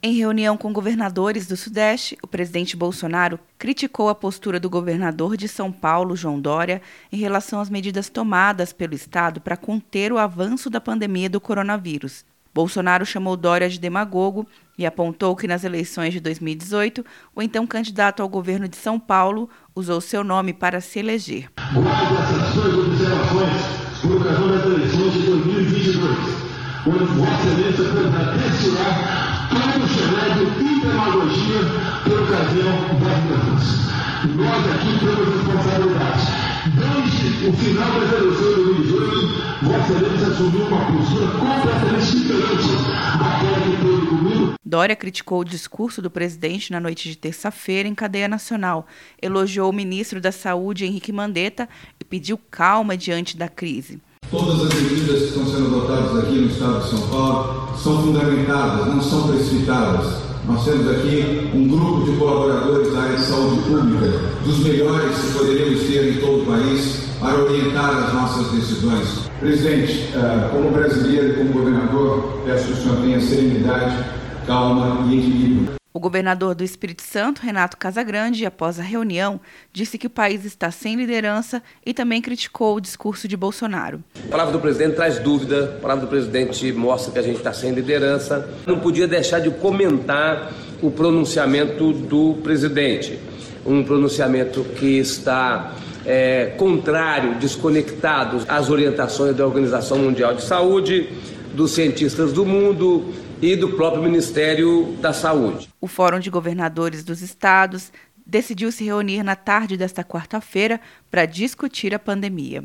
Em reunião com governadores do Sudeste, o presidente Bolsonaro criticou a postura do governador de São Paulo, João Dória, em relação às medidas tomadas pelo Estado para conter o avanço da pandemia do coronavírus. Bolsonaro chamou Dória de demagogo e apontou que nas eleições de 2018, o então candidato ao governo de São Paulo usou seu nome para se eleger. por ocasião das eleições de 2022, onde Vossa Excelência Nós aqui temos responsabilidade. Desde o final das eleições de 2018, Vossa Excelência assumiu uma postura completamente diferente daquela que teve comigo. Dória criticou o discurso do presidente na noite de terça-feira em cadeia nacional, elogiou o ministro da Saúde, Henrique Mandetta, e pediu calma diante da crise. Todas as medidas que estão sendo adotadas aqui no estado de São Paulo são fundamentadas, não são precipitadas. Nós temos aqui um grupo pública, dos melhores que poderíamos ter em todo o país, para orientar as nossas decisões. Presidente, eh, como brasileiro e como governador, peço que o senhor tenha serenidade, calma e equilíbrio. O governador do Espírito Santo, Renato Casagrande, após a reunião, disse que o país está sem liderança e também criticou o discurso de Bolsonaro. A palavra do presidente traz dúvida, a palavra do presidente mostra que a gente está sem liderança. Não podia deixar de comentar o pronunciamento do presidente, um pronunciamento que está é, contrário, desconectado às orientações da Organização Mundial de Saúde, dos cientistas do mundo e do próprio Ministério da Saúde. O Fórum de Governadores dos Estados decidiu se reunir na tarde desta quarta-feira para discutir a pandemia.